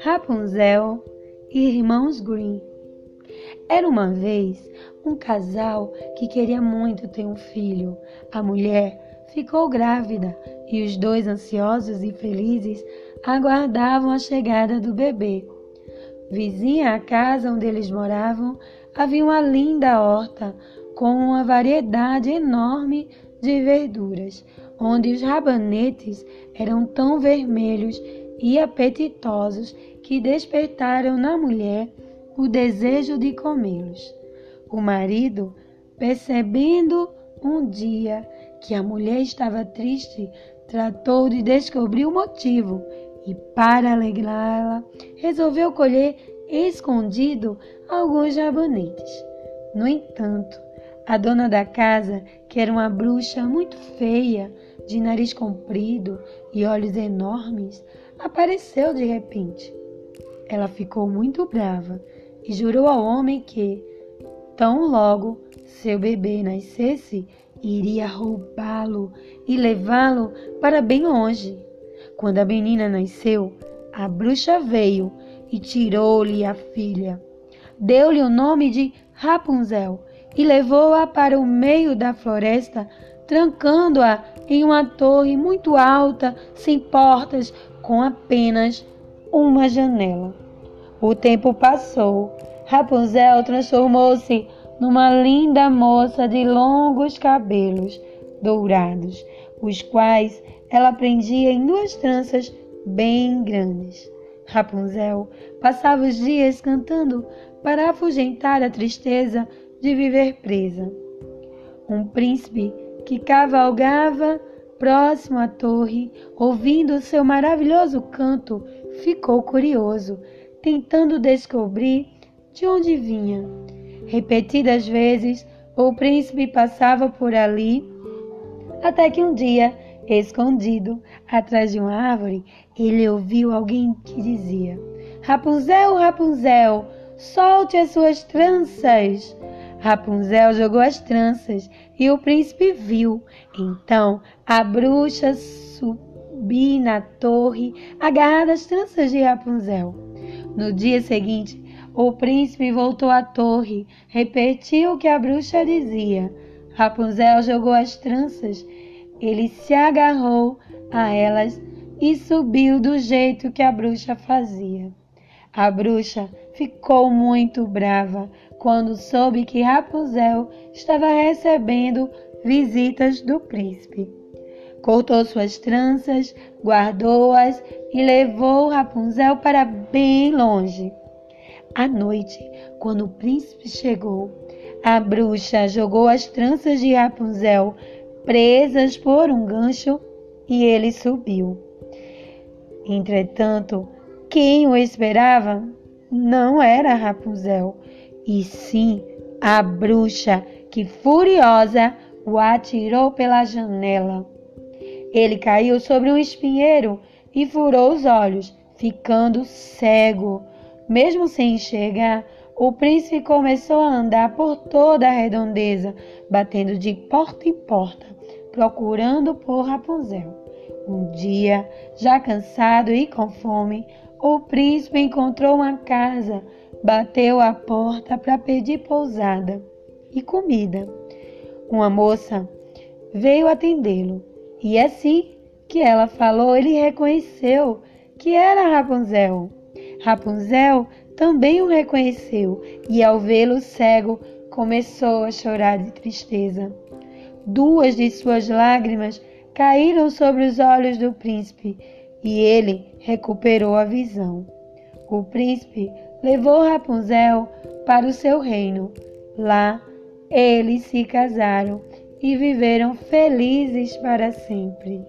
Rapunzel e Irmãos Green. Era uma vez um casal que queria muito ter um filho. A mulher ficou grávida e os dois, ansiosos e felizes, aguardavam a chegada do bebê. Vizinha à casa onde eles moravam havia uma linda horta com uma variedade enorme de verduras, onde os rabanetes eram tão vermelhos e apetitosos que despertaram na mulher o desejo de comê-los. O marido, percebendo um dia que a mulher estava triste, tratou de descobrir o motivo e, para alegrá-la, resolveu colher escondido alguns rabanetes. No entanto, a dona da casa, que era uma bruxa muito feia, de nariz comprido e olhos enormes, apareceu de repente. Ela ficou muito brava e jurou ao homem que, tão logo seu bebê nascesse, iria roubá-lo e levá-lo para bem longe. Quando a menina nasceu, a bruxa veio e tirou-lhe a filha. Deu-lhe o nome de Rapunzel e levou-a para o meio da floresta, trancando-a em uma torre muito alta, sem portas, com apenas uma janela. O tempo passou. Rapunzel transformou-se numa linda moça de longos cabelos dourados, os quais ela prendia em duas tranças bem grandes. Rapunzel passava os dias cantando para afugentar a tristeza de viver presa. Um príncipe que cavalgava próximo à torre, ouvindo seu maravilhoso canto, ficou curioso, tentando descobrir de onde vinha. Repetidas vezes, o príncipe passava por ali, até que um dia, escondido atrás de uma árvore, ele ouviu alguém que dizia: Rapunzel, Rapunzel, solte as suas tranças. Rapunzel jogou as tranças e o príncipe viu. Então a bruxa subiu na torre, agarrada às tranças de Rapunzel. No dia seguinte, o príncipe voltou à torre, repetiu o que a bruxa dizia. Rapunzel jogou as tranças, ele se agarrou a elas e subiu do jeito que a bruxa fazia. A bruxa ficou muito brava quando soube que Rapunzel estava recebendo visitas do príncipe. Cortou suas tranças, guardou-as e levou Rapunzel para bem longe. À noite, quando o príncipe chegou, a bruxa jogou as tranças de Rapunzel presas por um gancho e ele subiu. Entretanto, quem o esperava não era Rapunzel, e sim a bruxa que, furiosa, o atirou pela janela. Ele caiu sobre um espinheiro e furou os olhos, ficando cego. Mesmo sem enxergar, o príncipe começou a andar por toda a redondeza, batendo de porta em porta, procurando por Rapunzel. Um dia, já cansado e com fome, o príncipe encontrou uma casa, bateu à porta para pedir pousada e comida. Uma moça veio atendê-lo e assim que ela falou, ele reconheceu que era Rapunzel. Rapunzel também o reconheceu e, ao vê-lo cego, começou a chorar de tristeza. Duas de suas lágrimas caíram sobre os olhos do príncipe e ele recuperou a visão. O príncipe levou Rapunzel para o seu reino. Lá eles se casaram e viveram felizes para sempre.